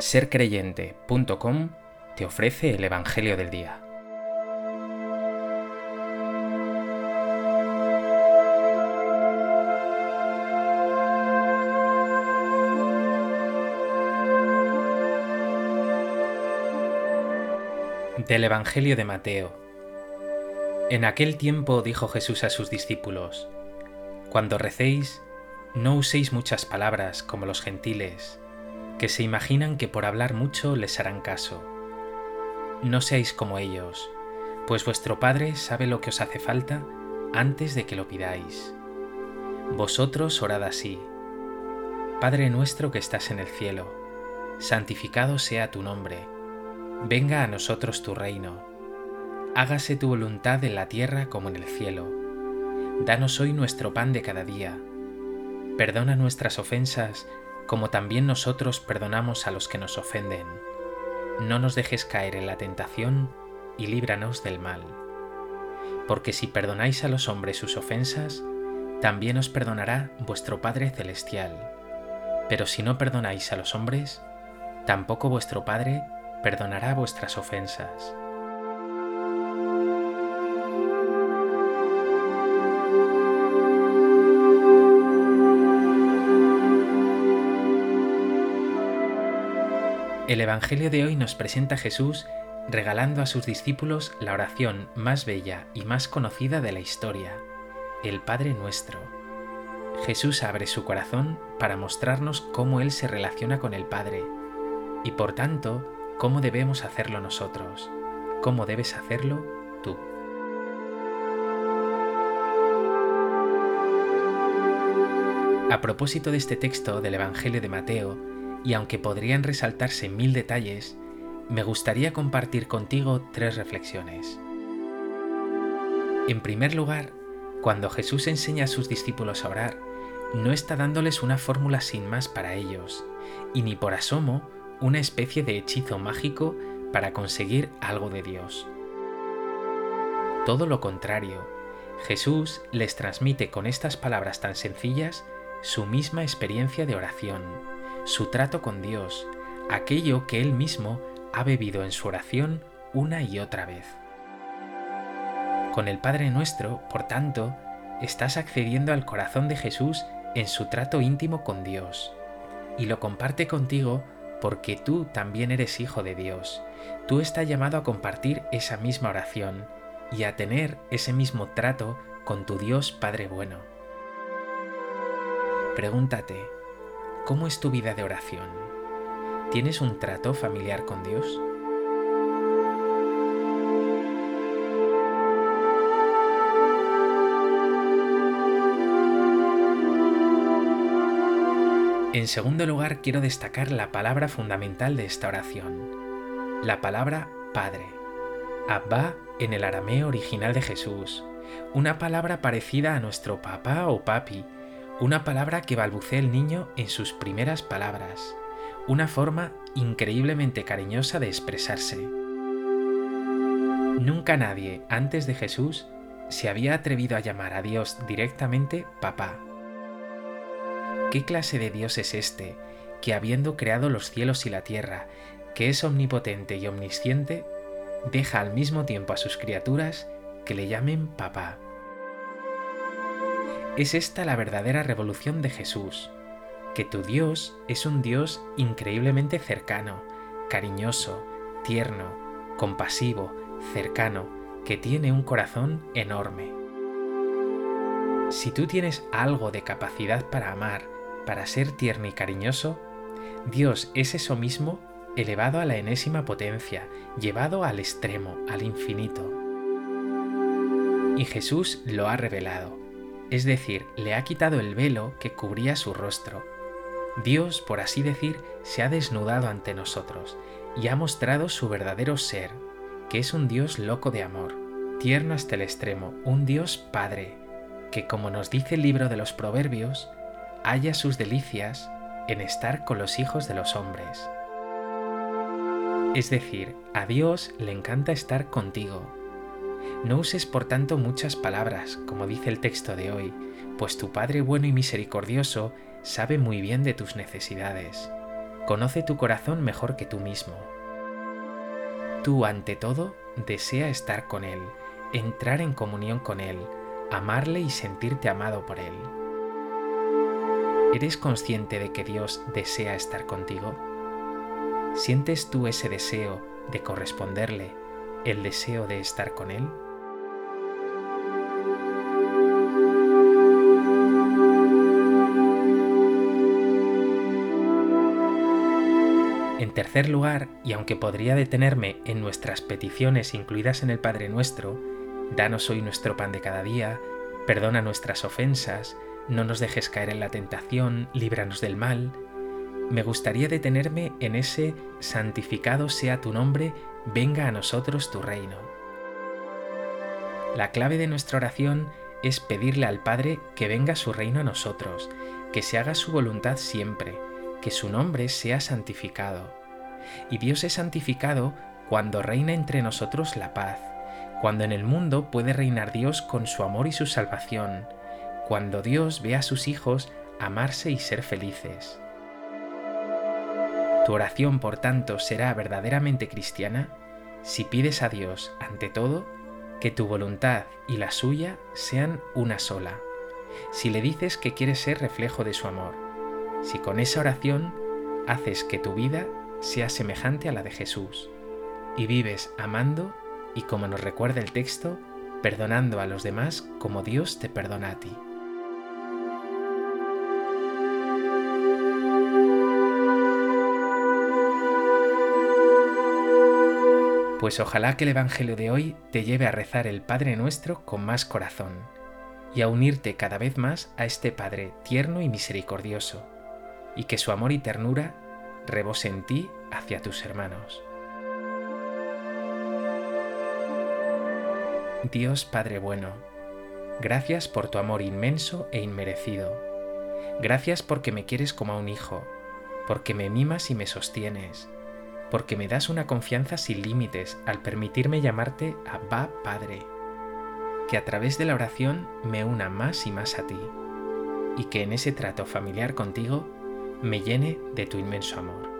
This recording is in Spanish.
sercreyente.com te ofrece el Evangelio del Día. Del Evangelio de Mateo. En aquel tiempo dijo Jesús a sus discípulos, Cuando recéis, no uséis muchas palabras como los gentiles que se imaginan que por hablar mucho les harán caso. No seáis como ellos, pues vuestro Padre sabe lo que os hace falta antes de que lo pidáis. Vosotros orad así. Padre nuestro que estás en el cielo, santificado sea tu nombre, venga a nosotros tu reino, hágase tu voluntad en la tierra como en el cielo. Danos hoy nuestro pan de cada día. Perdona nuestras ofensas como también nosotros perdonamos a los que nos ofenden. No nos dejes caer en la tentación y líbranos del mal. Porque si perdonáis a los hombres sus ofensas, también os perdonará vuestro Padre Celestial. Pero si no perdonáis a los hombres, tampoco vuestro Padre perdonará vuestras ofensas. El Evangelio de hoy nos presenta a Jesús regalando a sus discípulos la oración más bella y más conocida de la historia, el Padre Nuestro. Jesús abre su corazón para mostrarnos cómo Él se relaciona con el Padre y por tanto cómo debemos hacerlo nosotros, cómo debes hacerlo tú. A propósito de este texto del Evangelio de Mateo, y aunque podrían resaltarse mil detalles, me gustaría compartir contigo tres reflexiones. En primer lugar, cuando Jesús enseña a sus discípulos a orar, no está dándoles una fórmula sin más para ellos, y ni por asomo una especie de hechizo mágico para conseguir algo de Dios. Todo lo contrario, Jesús les transmite con estas palabras tan sencillas su misma experiencia de oración, su trato con Dios, aquello que Él mismo ha bebido en su oración una y otra vez. Con el Padre nuestro, por tanto, estás accediendo al corazón de Jesús en su trato íntimo con Dios, y lo comparte contigo porque tú también eres hijo de Dios. Tú estás llamado a compartir esa misma oración y a tener ese mismo trato con tu Dios Padre bueno. Pregúntate, ¿Cómo es tu vida de oración? ¿Tienes un trato familiar con Dios? En segundo lugar, quiero destacar la palabra fundamental de esta oración, la palabra Padre. Abba en el arameo original de Jesús, una palabra parecida a nuestro papá o papi, una palabra que balbucea el niño en sus primeras palabras, una forma increíblemente cariñosa de expresarse. Nunca nadie antes de Jesús se había atrevido a llamar a Dios directamente papá. ¿Qué clase de Dios es este que habiendo creado los cielos y la tierra, que es omnipotente y omnisciente, deja al mismo tiempo a sus criaturas que le llamen papá? Es esta la verdadera revolución de Jesús, que tu Dios es un Dios increíblemente cercano, cariñoso, tierno, compasivo, cercano, que tiene un corazón enorme. Si tú tienes algo de capacidad para amar, para ser tierno y cariñoso, Dios es eso mismo elevado a la enésima potencia, llevado al extremo, al infinito. Y Jesús lo ha revelado es decir, le ha quitado el velo que cubría su rostro. Dios, por así decir, se ha desnudado ante nosotros y ha mostrado su verdadero ser, que es un Dios loco de amor, tierno hasta el extremo, un Dios Padre, que como nos dice el libro de los Proverbios, halla sus delicias en estar con los hijos de los hombres. Es decir, a Dios le encanta estar contigo, no uses por tanto muchas palabras, como dice el texto de hoy, pues tu Padre bueno y misericordioso sabe muy bien de tus necesidades. conoce tu corazón mejor que tú mismo. Tú, ante todo, desea estar con Él, entrar en comunión con Él, amarle y sentirte amado por Él. ¿Eres consciente de que Dios desea estar contigo? ¿Sientes tú ese deseo de corresponderle, el deseo de estar con Él? En tercer lugar, y aunque podría detenerme en nuestras peticiones incluidas en el Padre Nuestro, danos hoy nuestro pan de cada día, perdona nuestras ofensas, no nos dejes caer en la tentación, líbranos del mal, me gustaría detenerme en ese santificado sea tu nombre, venga a nosotros tu reino. La clave de nuestra oración es pedirle al Padre que venga su reino a nosotros, que se haga su voluntad siempre, que su nombre sea santificado. Y Dios es santificado cuando reina entre nosotros la paz, cuando en el mundo puede reinar Dios con su amor y su salvación, cuando Dios ve a sus hijos amarse y ser felices. Tu oración, por tanto, será verdaderamente cristiana si pides a Dios, ante todo, que tu voluntad y la suya sean una sola, si le dices que quieres ser reflejo de su amor, si con esa oración haces que tu vida sea semejante a la de Jesús, y vives amando y, como nos recuerda el texto, perdonando a los demás como Dios te perdona a ti. Pues ojalá que el Evangelio de hoy te lleve a rezar el Padre Nuestro con más corazón y a unirte cada vez más a este Padre tierno y misericordioso, y que su amor y ternura rebose en ti hacia tus hermanos. Dios Padre bueno, gracias por tu amor inmenso e inmerecido. Gracias porque me quieres como a un hijo, porque me mimas y me sostienes porque me das una confianza sin límites al permitirme llamarte Abba Padre, que a través de la oración me una más y más a ti, y que en ese trato familiar contigo me llene de tu inmenso amor.